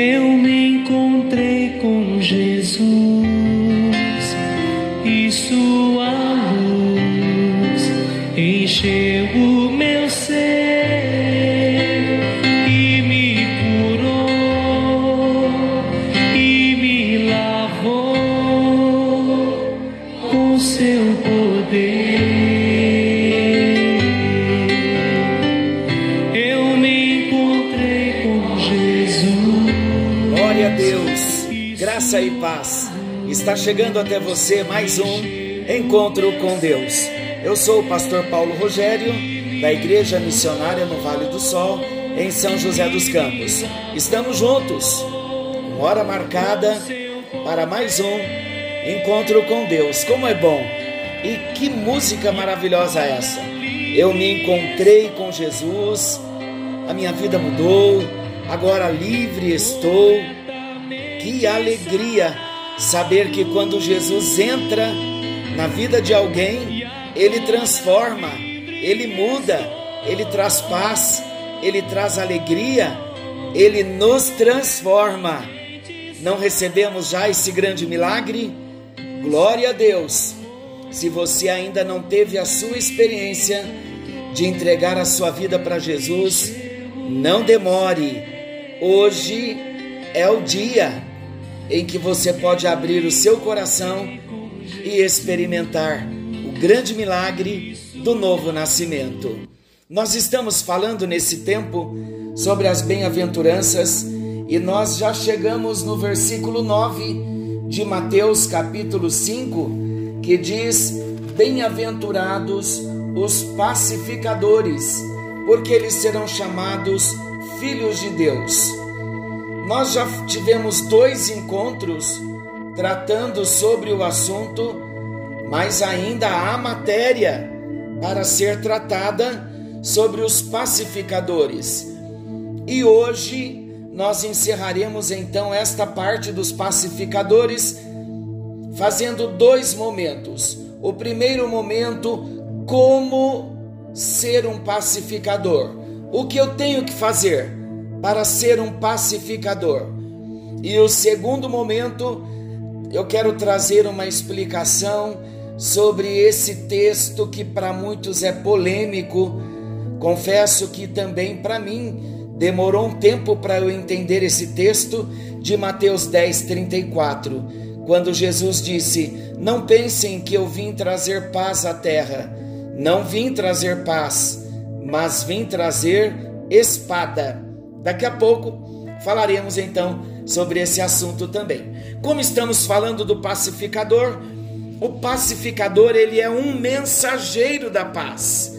eu me encontrei com Jesus Está chegando até você mais um encontro com Deus. Eu sou o pastor Paulo Rogério, da Igreja Missionária no Vale do Sol, em São José dos Campos. Estamos juntos, com hora marcada para mais um encontro com Deus. Como é bom! E que música maravilhosa é essa! Eu me encontrei com Jesus, a minha vida mudou, agora livre estou. Que alegria saber que quando Jesus entra na vida de alguém, ele transforma, ele muda, ele traz paz, ele traz alegria, ele nos transforma. Não recebemos já esse grande milagre? Glória a Deus! Se você ainda não teve a sua experiência de entregar a sua vida para Jesus, não demore. Hoje é o dia em que você pode abrir o seu coração e experimentar o grande milagre do novo nascimento. Nós estamos falando nesse tempo sobre as bem-aventuranças e nós já chegamos no versículo 9 de Mateus capítulo 5, que diz: Bem-aventurados os pacificadores, porque eles serão chamados filhos de Deus. Nós já tivemos dois encontros tratando sobre o assunto, mas ainda há matéria para ser tratada sobre os pacificadores. E hoje nós encerraremos então esta parte dos pacificadores fazendo dois momentos. O primeiro momento, como ser um pacificador. O que eu tenho que fazer? Para ser um pacificador. E o segundo momento, eu quero trazer uma explicação sobre esse texto que para muitos é polêmico. Confesso que também para mim demorou um tempo para eu entender esse texto de Mateus 10, 34, quando Jesus disse: Não pensem que eu vim trazer paz à terra. Não vim trazer paz, mas vim trazer espada. Daqui a pouco falaremos então sobre esse assunto também. Como estamos falando do pacificador, o pacificador ele é um mensageiro da paz.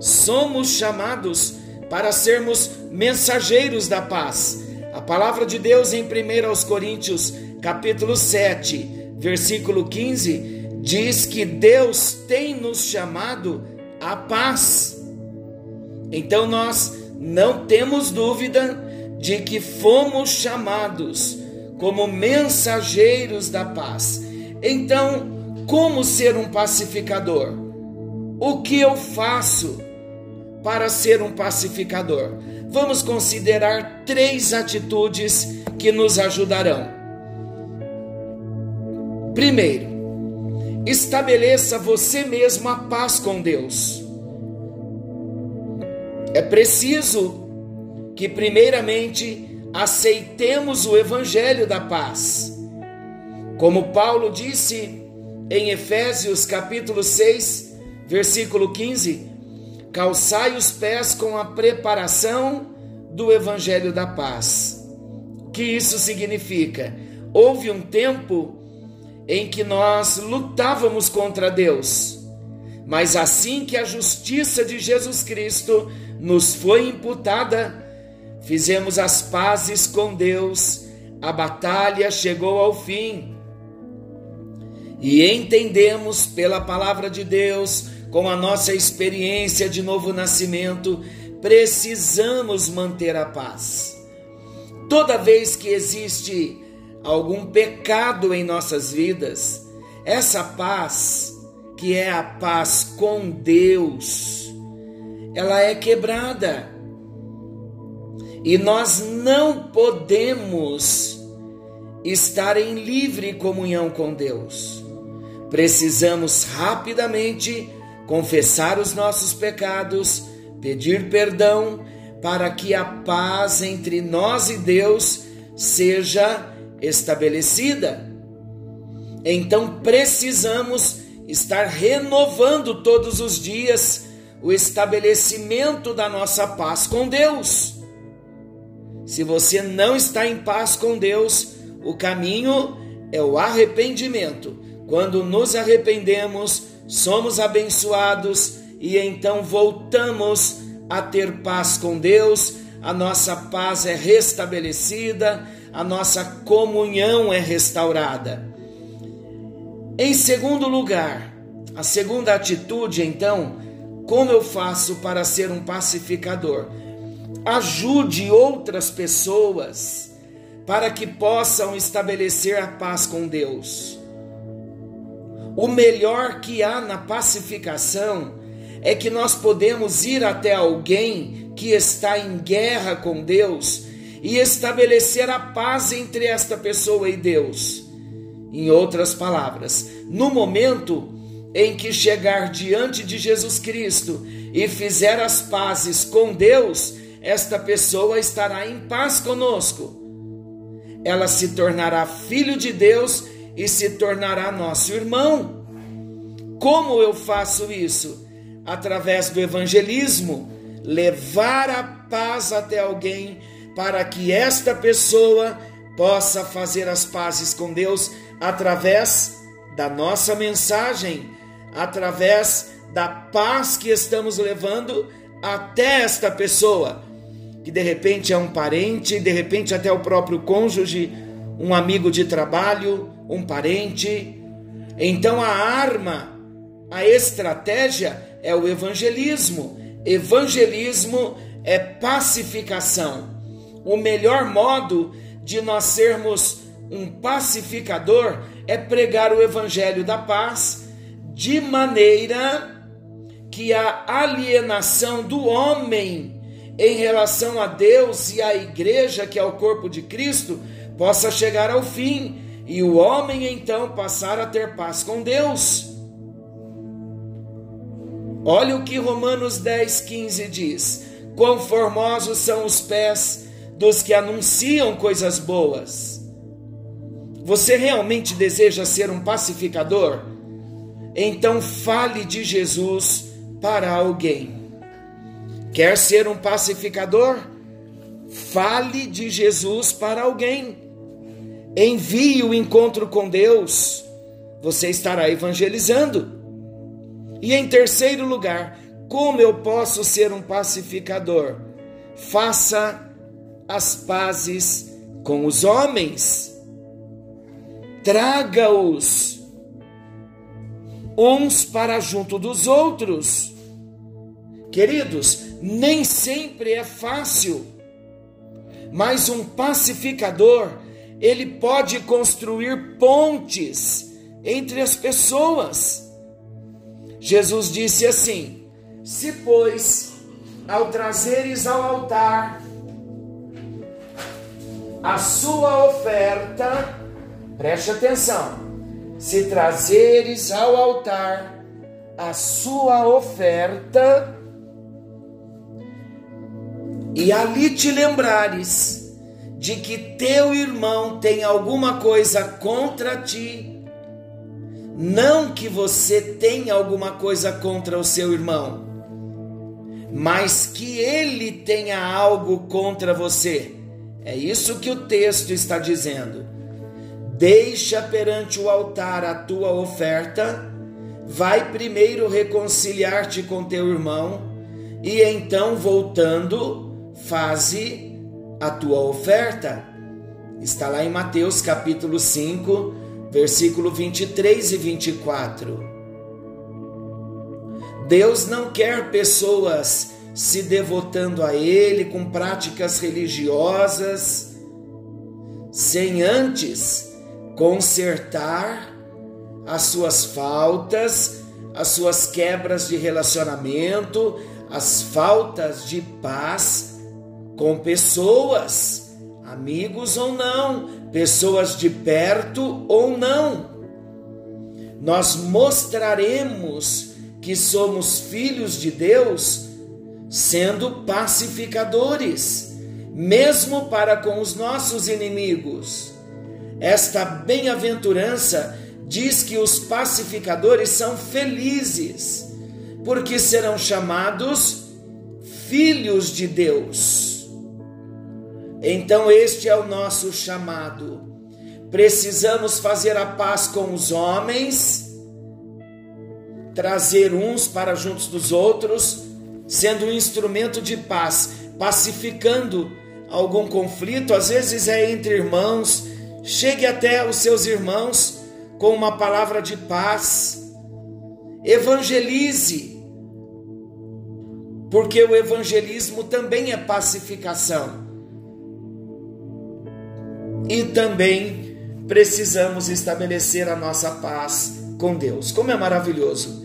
Somos chamados para sermos mensageiros da paz. A palavra de Deus em 1 Coríntios, capítulo 7, versículo 15, diz que Deus tem nos chamado à paz. Então nós não temos dúvida de que fomos chamados como mensageiros da paz. Então, como ser um pacificador? O que eu faço para ser um pacificador? Vamos considerar três atitudes que nos ajudarão. Primeiro, estabeleça você mesmo a paz com Deus. É preciso que, primeiramente, aceitemos o Evangelho da paz. Como Paulo disse em Efésios capítulo 6, versículo 15: calçai os pés com a preparação do Evangelho da paz. O que isso significa? Houve um tempo em que nós lutávamos contra Deus, mas assim que a justiça de Jesus Cristo nos foi imputada, fizemos as pazes com Deus, a batalha chegou ao fim. E entendemos pela palavra de Deus, com a nossa experiência de novo nascimento, precisamos manter a paz. Toda vez que existe algum pecado em nossas vidas, essa paz, que é a paz com Deus, ela é quebrada. E nós não podemos estar em livre comunhão com Deus. Precisamos rapidamente confessar os nossos pecados, pedir perdão, para que a paz entre nós e Deus seja estabelecida. Então precisamos estar renovando todos os dias o estabelecimento da nossa paz com Deus. Se você não está em paz com Deus, o caminho é o arrependimento. Quando nos arrependemos, somos abençoados e então voltamos a ter paz com Deus, a nossa paz é restabelecida, a nossa comunhão é restaurada. Em segundo lugar, a segunda atitude, então, como eu faço para ser um pacificador? Ajude outras pessoas para que possam estabelecer a paz com Deus. O melhor que há na pacificação é que nós podemos ir até alguém que está em guerra com Deus e estabelecer a paz entre esta pessoa e Deus. Em outras palavras, no momento em que chegar diante de Jesus Cristo e fizer as pazes com Deus, esta pessoa estará em paz conosco. Ela se tornará filho de Deus e se tornará nosso irmão. Como eu faço isso? Através do evangelismo, levar a paz até alguém para que esta pessoa possa fazer as pazes com Deus através da nossa mensagem, através da paz que estamos levando até esta pessoa, que de repente é um parente, de repente até o próprio cônjuge, um amigo de trabalho, um parente. Então a arma, a estratégia é o evangelismo. Evangelismo é pacificação. O melhor modo de nós sermos um pacificador é pregar o evangelho da paz de maneira que a alienação do homem em relação a Deus e à igreja, que é o corpo de Cristo, possa chegar ao fim e o homem então passar a ter paz com Deus. Olha o que Romanos 10, 15 diz: Quão formosos são os pés dos que anunciam coisas boas. Você realmente deseja ser um pacificador? Então fale de Jesus para alguém. Quer ser um pacificador? Fale de Jesus para alguém. Envie o encontro com Deus. Você estará evangelizando. E em terceiro lugar, como eu posso ser um pacificador? Faça as pazes com os homens. Traga-os uns para junto dos outros. Queridos, nem sempre é fácil, mas um pacificador, ele pode construir pontes entre as pessoas. Jesus disse assim: Se, pois, ao trazeres ao altar a sua oferta, preste atenção, se trazeres ao altar a sua oferta e ali te lembrares de que teu irmão tem alguma coisa contra ti, não que você tenha alguma coisa contra o seu irmão, mas que ele tenha algo contra você. É isso que o texto está dizendo. Deixa perante o altar a tua oferta, vai primeiro reconciliar-te com teu irmão, e então, voltando, faze a tua oferta. Está lá em Mateus capítulo 5, versículo 23 e 24. Deus não quer pessoas se devotando a Ele com práticas religiosas, sem antes consertar as suas faltas, as suas quebras de relacionamento, as faltas de paz com pessoas, amigos ou não, pessoas de perto ou não. Nós mostraremos que somos filhos de Deus sendo pacificadores, mesmo para com os nossos inimigos. Esta bem-aventurança diz que os pacificadores são felizes, porque serão chamados filhos de Deus. Então, este é o nosso chamado. Precisamos fazer a paz com os homens, trazer uns para juntos dos outros, sendo um instrumento de paz, pacificando algum conflito, às vezes é entre irmãos, chegue até os seus irmãos com uma palavra de paz, evangelize, porque o evangelismo também é pacificação. E também precisamos estabelecer a nossa paz com Deus. Como é maravilhoso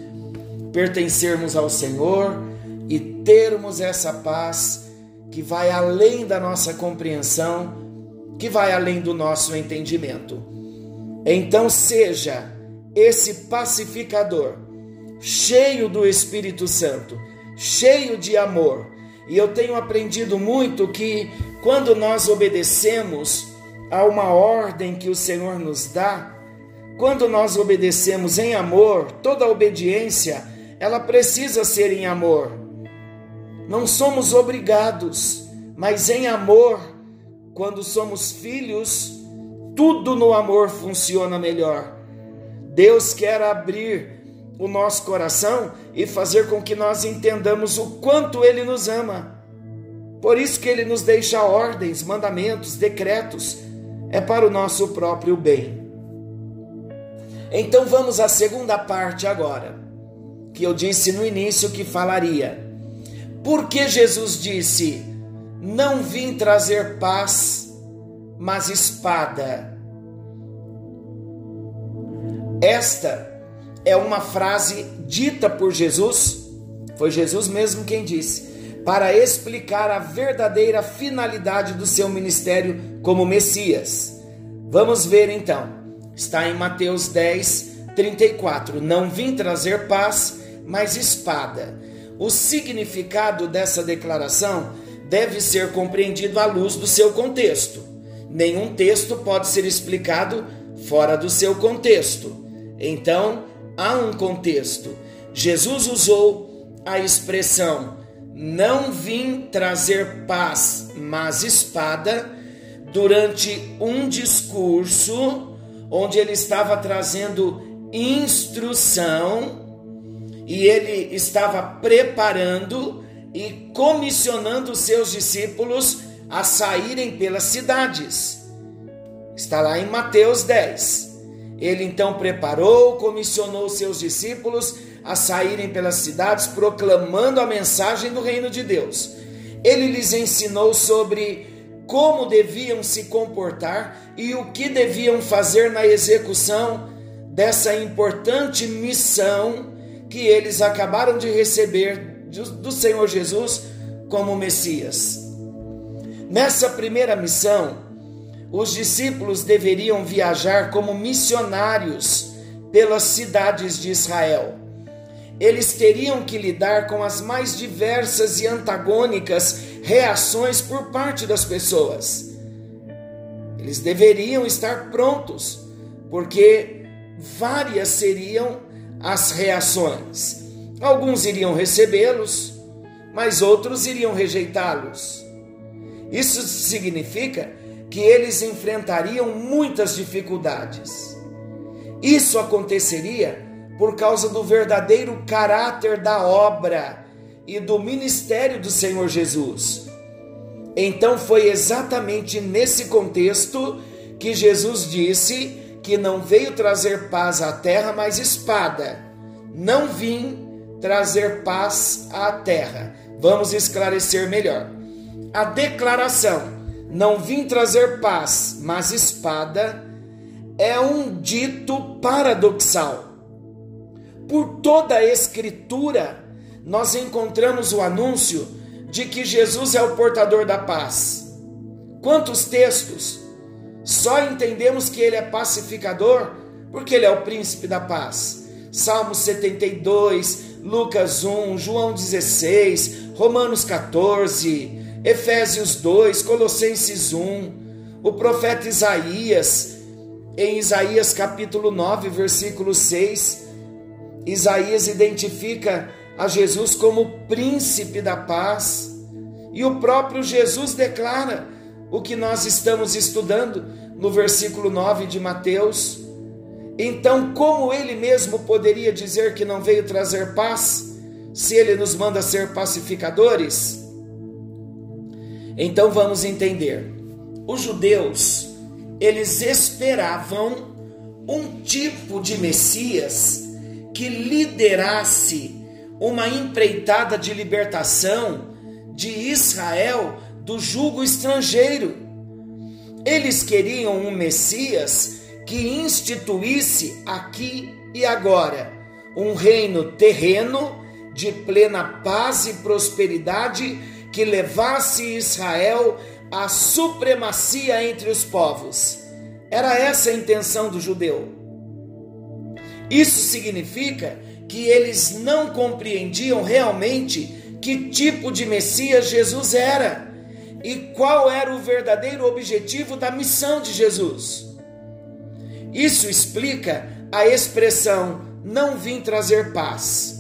pertencermos ao Senhor e termos essa paz que vai além da nossa compreensão, que vai além do nosso entendimento. Então seja esse pacificador, cheio do Espírito Santo, cheio de amor. E eu tenho aprendido muito que quando nós obedecemos a uma ordem que o Senhor nos dá, quando nós obedecemos em amor, toda obediência, ela precisa ser em amor. Não somos obrigados, mas em amor, quando somos filhos, tudo no amor funciona melhor. Deus quer abrir o nosso coração e fazer com que nós entendamos o quanto Ele nos ama. Por isso que Ele nos deixa ordens, mandamentos, decretos, é para o nosso próprio bem. Então vamos à segunda parte agora, que eu disse no início que falaria porque Jesus disse: Não vim trazer paz, mas espada. Esta é uma frase dita por Jesus, foi Jesus mesmo quem disse, para explicar a verdadeira finalidade do seu ministério como Messias. Vamos ver então, está em Mateus 10, 34. Não vim trazer paz, mas espada. O significado dessa declaração deve ser compreendido à luz do seu contexto. Nenhum texto pode ser explicado fora do seu contexto. Então, há um contexto. Jesus usou a expressão não vim trazer paz, mas espada, durante um discurso onde ele estava trazendo instrução e ele estava preparando e comissionando seus discípulos a saírem pelas cidades. Está lá em Mateus 10. Ele então preparou, comissionou seus discípulos a saírem pelas cidades proclamando a mensagem do reino de Deus. Ele lhes ensinou sobre como deviam se comportar e o que deviam fazer na execução dessa importante missão que eles acabaram de receber do Senhor Jesus como Messias. Nessa primeira missão, os discípulos deveriam viajar como missionários pelas cidades de Israel. Eles teriam que lidar com as mais diversas e antagônicas reações por parte das pessoas. Eles deveriam estar prontos, porque várias seriam as reações. Alguns iriam recebê-los, mas outros iriam rejeitá-los. Isso significa que eles enfrentariam muitas dificuldades. Isso aconteceria por causa do verdadeiro caráter da obra e do ministério do Senhor Jesus. Então foi exatamente nesse contexto que Jesus disse que não veio trazer paz à terra, mas espada. Não vim trazer paz à terra. Vamos esclarecer melhor. A declaração não vim trazer paz, mas espada é um dito paradoxal. Por toda a escritura, nós encontramos o anúncio de que Jesus é o portador da paz? Quantos textos? Só entendemos que ele é pacificador porque ele é o príncipe da paz. Salmo 72, Lucas 1, João 16, Romanos 14, Efésios 2, Colossenses 1, o profeta Isaías, em Isaías capítulo 9, versículo 6, Isaías identifica a Jesus como príncipe da paz. E o próprio Jesus declara o que nós estamos estudando no versículo 9 de Mateus. Então, como ele mesmo poderia dizer que não veio trazer paz, se ele nos manda ser pacificadores? Então vamos entender. Os judeus, eles esperavam um tipo de Messias que liderasse uma empreitada de libertação de Israel do jugo estrangeiro. Eles queriam um Messias que instituísse aqui e agora um reino terreno de plena paz e prosperidade que levasse Israel à supremacia entre os povos. Era essa a intenção do judeu. Isso significa que eles não compreendiam realmente que tipo de Messias Jesus era e qual era o verdadeiro objetivo da missão de Jesus. Isso explica a expressão não vim trazer paz.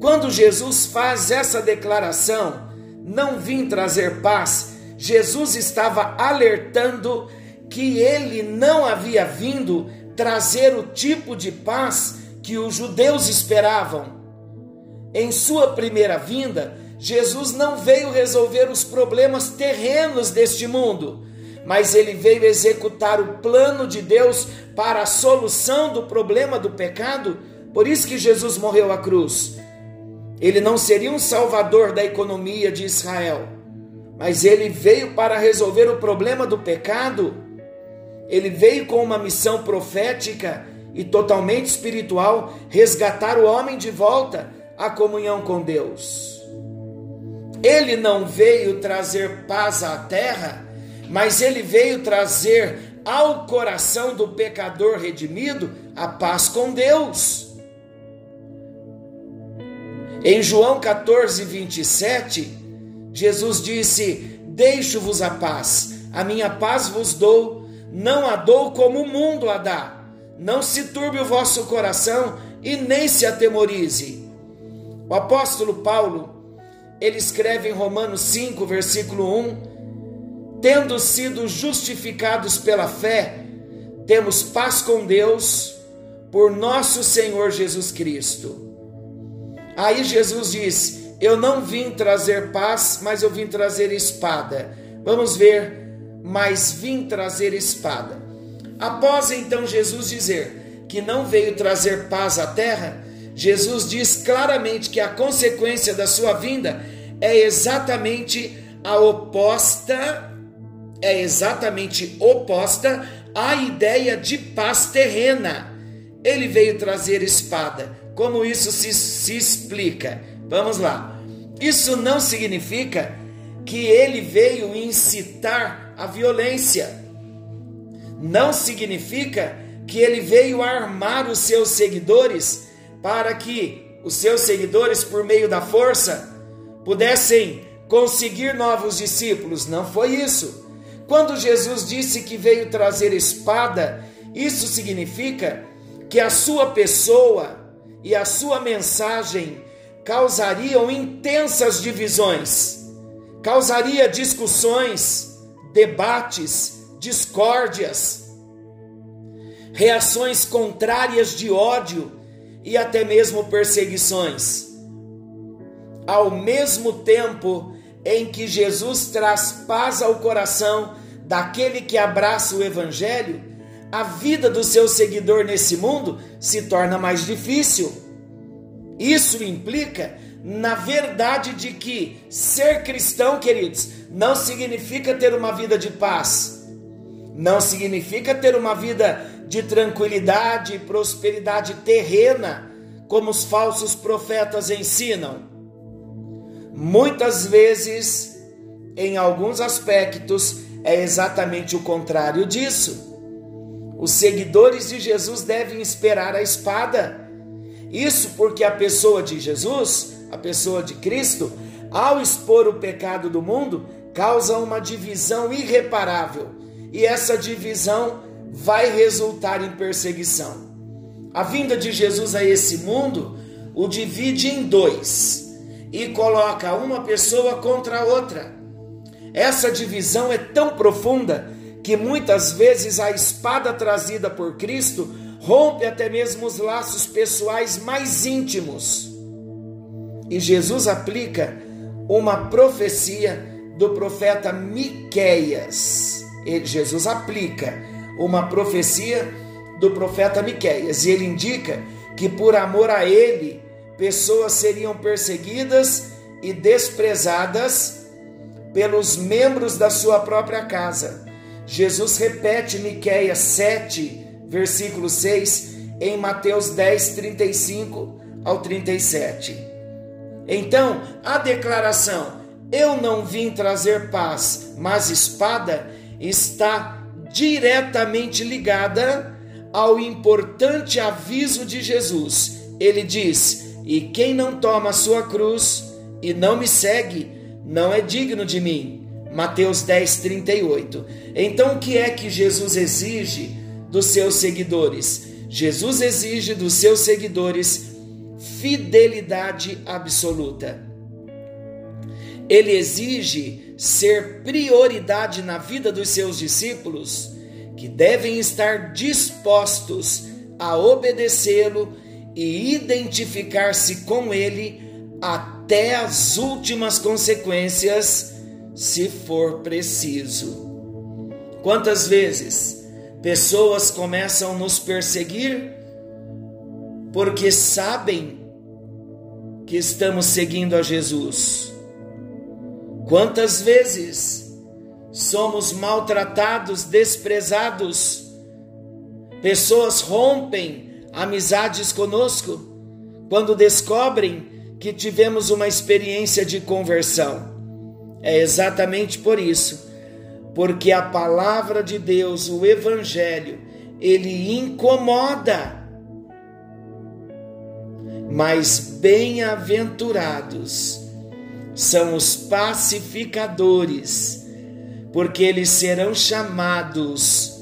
Quando Jesus faz essa declaração, não vim trazer paz, Jesus estava alertando que ele não havia vindo trazer o tipo de paz que os judeus esperavam. Em sua primeira vinda, Jesus não veio resolver os problemas terrenos deste mundo, mas ele veio executar o plano de Deus para a solução do problema do pecado. Por isso que Jesus morreu à cruz. Ele não seria um salvador da economia de Israel, mas ele veio para resolver o problema do pecado ele veio com uma missão profética e totalmente espiritual resgatar o homem de volta à comunhão com Deus. Ele não veio trazer paz à terra, mas ele veio trazer ao coração do pecador redimido a paz com Deus. Em João 14, 27, Jesus disse: Deixo-vos a paz, a minha paz vos dou não a dou como o mundo a dá. Não se turbe o vosso coração e nem se atemorize. O apóstolo Paulo, ele escreve em Romanos 5, versículo 1: Tendo sido justificados pela fé, temos paz com Deus por nosso Senhor Jesus Cristo. Aí Jesus diz: Eu não vim trazer paz, mas eu vim trazer espada. Vamos ver mas vim trazer espada. Após então Jesus dizer que não veio trazer paz à terra, Jesus diz claramente que a consequência da sua vinda é exatamente a oposta, é exatamente oposta à ideia de paz terrena. Ele veio trazer espada. Como isso se, se explica? Vamos lá. Isso não significa que ele veio incitar a violência. Não significa que ele veio armar os seus seguidores para que os seus seguidores, por meio da força, pudessem conseguir novos discípulos. Não foi isso. Quando Jesus disse que veio trazer espada, isso significa que a sua pessoa e a sua mensagem causariam intensas divisões, causaria discussões, debates, discórdias, reações contrárias de ódio e até mesmo perseguições. Ao mesmo tempo em que Jesus traz paz ao coração daquele que abraça o Evangelho, a vida do seu seguidor nesse mundo se torna mais difícil. Isso implica na verdade de que ser cristão, queridos, não significa ter uma vida de paz, não significa ter uma vida de tranquilidade e prosperidade terrena, como os falsos profetas ensinam. Muitas vezes, em alguns aspectos, é exatamente o contrário disso. Os seguidores de Jesus devem esperar a espada. Isso porque a pessoa de Jesus, a pessoa de Cristo, ao expor o pecado do mundo, causa uma divisão irreparável. E essa divisão vai resultar em perseguição. A vinda de Jesus a esse mundo o divide em dois e coloca uma pessoa contra a outra. Essa divisão é tão profunda que muitas vezes a espada trazida por Cristo rompe até mesmo os laços pessoais mais íntimos. E Jesus aplica uma profecia do profeta Miqueias. Jesus aplica uma profecia do profeta Miqueias e ele indica que por amor a ele pessoas seriam perseguidas e desprezadas pelos membros da sua própria casa. Jesus repete Miqueias 7, versículo 6 em Mateus 10, 35 ao 37. Então, a declaração eu não vim trazer paz, mas espada está diretamente ligada ao importante aviso de Jesus. Ele diz: E quem não toma a sua cruz e não me segue, não é digno de mim. Mateus 10, 38. Então, o que é que Jesus exige dos seus seguidores? Jesus exige dos seus seguidores fidelidade absoluta. Ele exige ser prioridade na vida dos seus discípulos, que devem estar dispostos a obedecê-lo e identificar-se com ele até as últimas consequências, se for preciso. Quantas vezes pessoas começam a nos perseguir porque sabem que estamos seguindo a Jesus? Quantas vezes somos maltratados, desprezados, pessoas rompem amizades conosco quando descobrem que tivemos uma experiência de conversão. É exatamente por isso, porque a palavra de Deus, o Evangelho, ele incomoda. Mas bem-aventurados são os pacificadores, porque eles serão chamados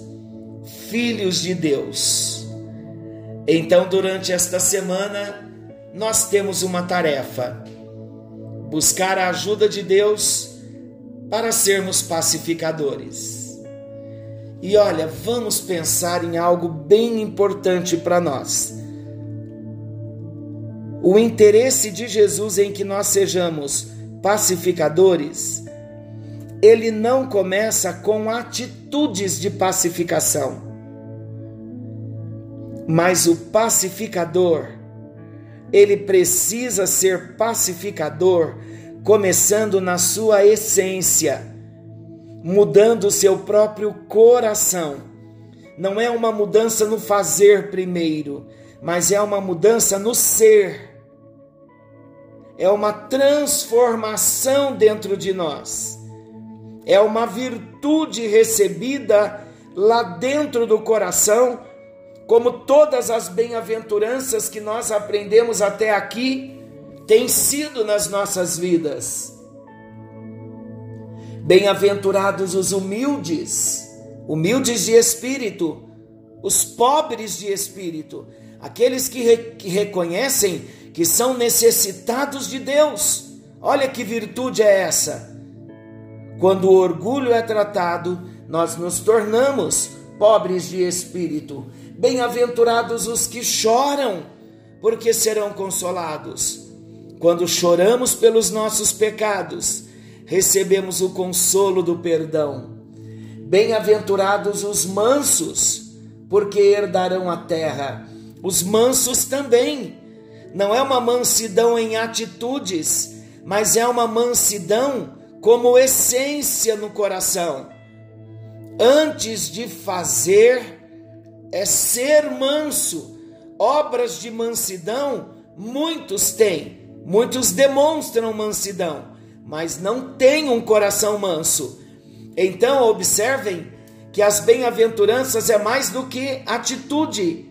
filhos de Deus. Então, durante esta semana, nós temos uma tarefa: buscar a ajuda de Deus para sermos pacificadores. E olha, vamos pensar em algo bem importante para nós. O interesse de Jesus em que nós sejamos pacificadores, ele não começa com atitudes de pacificação. Mas o pacificador, ele precisa ser pacificador começando na sua essência, mudando o seu próprio coração. Não é uma mudança no fazer primeiro, mas é uma mudança no ser é uma transformação dentro de nós, é uma virtude recebida lá dentro do coração, como todas as bem-aventuranças que nós aprendemos até aqui têm sido nas nossas vidas. Bem-aventurados os humildes, humildes de espírito, os pobres de espírito, aqueles que, re que reconhecem que são necessitados de Deus. Olha que virtude é essa. Quando o orgulho é tratado, nós nos tornamos pobres de espírito. Bem-aventurados os que choram, porque serão consolados. Quando choramos pelos nossos pecados, recebemos o consolo do perdão. Bem-aventurados os mansos, porque herdarão a terra. Os mansos também não é uma mansidão em atitudes, mas é uma mansidão como essência no coração. Antes de fazer, é ser manso. Obras de mansidão muitos têm, Muitos demonstram mansidão, mas não têm um coração manso. Então, observem que as bem-aventuranças é mais do que atitude,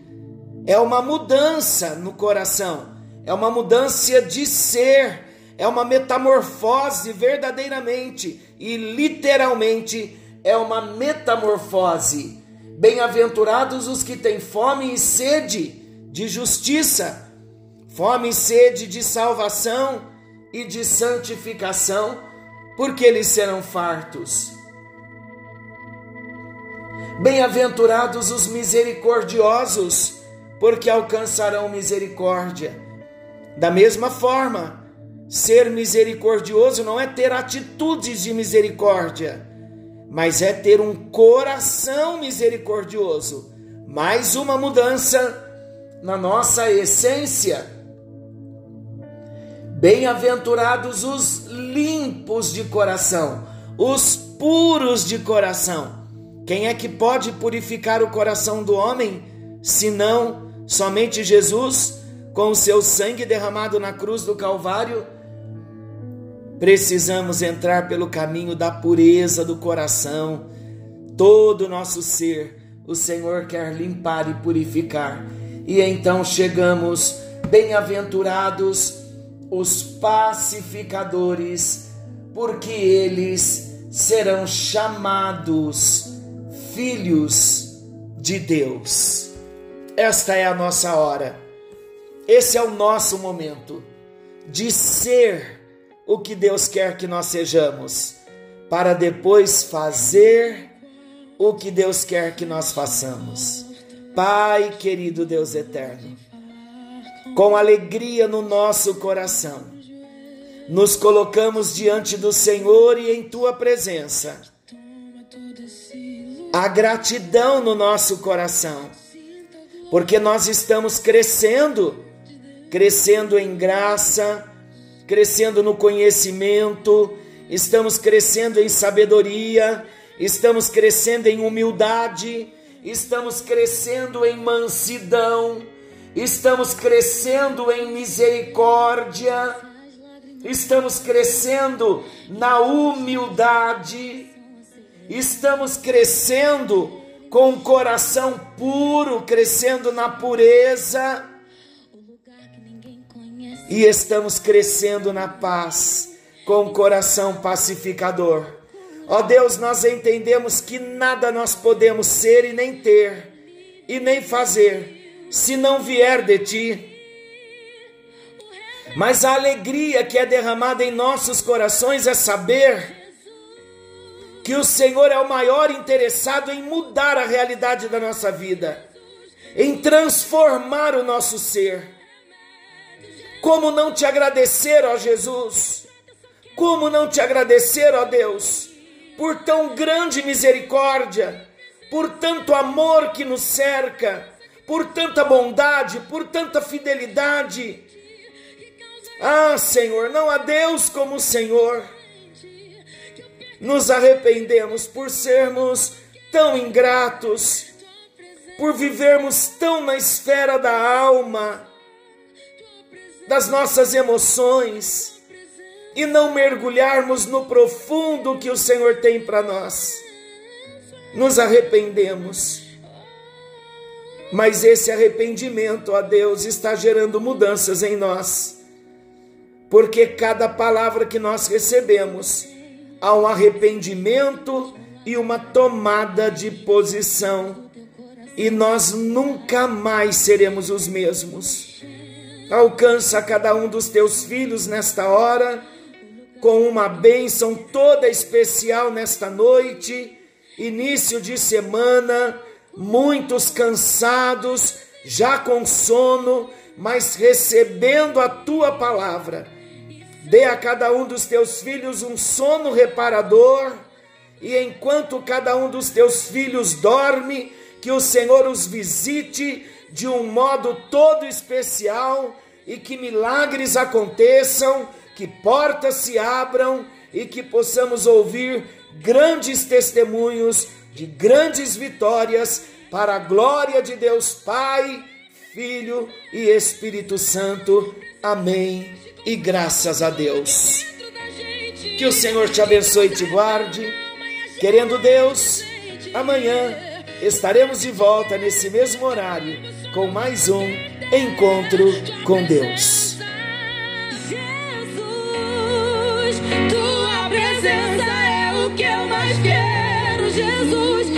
é uma mudança no coração, é uma mudança de ser, é uma metamorfose verdadeiramente e literalmente é uma metamorfose. Bem-aventurados os que têm fome e sede de justiça, fome e sede de salvação e de santificação, porque eles serão fartos. Bem-aventurados os misericordiosos, porque alcançarão misericórdia. Da mesma forma, ser misericordioso não é ter atitudes de misericórdia, mas é ter um coração misericordioso. Mais uma mudança na nossa essência. Bem-aventurados os limpos de coração, os puros de coração. Quem é que pode purificar o coração do homem, senão somente Jesus, com o seu sangue derramado na cruz do Calvário? Precisamos entrar pelo caminho da pureza do coração. Todo o nosso ser, o Senhor quer limpar e purificar. E então chegamos, bem-aventurados os pacificadores, porque eles serão chamados filhos de Deus. Esta é a nossa hora. Esse é o nosso momento de ser o que Deus quer que nós sejamos, para depois fazer o que Deus quer que nós façamos. Pai querido Deus eterno, com alegria no nosso coração, nos colocamos diante do Senhor e em tua presença. A gratidão no nosso coração, porque nós estamos crescendo, crescendo em graça, crescendo no conhecimento, estamos crescendo em sabedoria, estamos crescendo em humildade estamos crescendo em mansidão, estamos crescendo em misericórdia, estamos crescendo na humildade, estamos crescendo com o coração puro, crescendo na pureza e estamos crescendo na paz, com o coração pacificador. Ó Deus, nós entendemos que nada nós podemos ser e nem ter, e nem fazer, se não vier de Ti. Mas a alegria que é derramada em nossos corações é saber que o Senhor é o maior interessado em mudar a realidade da nossa vida, em transformar o nosso ser. Como não te agradecer, ó Jesus? Como não te agradecer, ó Deus? por tão grande misericórdia, por tanto amor que nos cerca, por tanta bondade, por tanta fidelidade. Ah, Senhor, não há Deus como o Senhor. Nos arrependemos por sermos tão ingratos, por vivermos tão na esfera da alma, das nossas emoções e não mergulharmos no profundo que o Senhor tem para nós. Nos arrependemos. Mas esse arrependimento, ó Deus, está gerando mudanças em nós. Porque cada palavra que nós recebemos, há um arrependimento e uma tomada de posição. E nós nunca mais seremos os mesmos. Alcança cada um dos teus filhos nesta hora com uma bênção toda especial nesta noite, início de semana, muitos cansados, já com sono, mas recebendo a tua palavra. Dê a cada um dos teus filhos um sono reparador, e enquanto cada um dos teus filhos dorme, que o Senhor os visite de um modo todo especial e que milagres aconteçam que portas se abram e que possamos ouvir grandes testemunhos de grandes vitórias para a glória de Deus Pai, Filho e Espírito Santo. Amém e graças a Deus. Que o Senhor te abençoe e te guarde. Querendo Deus, amanhã estaremos de volta nesse mesmo horário com mais um encontro com Deus. Jesus, tua presença é o que eu mais quero, Jesus.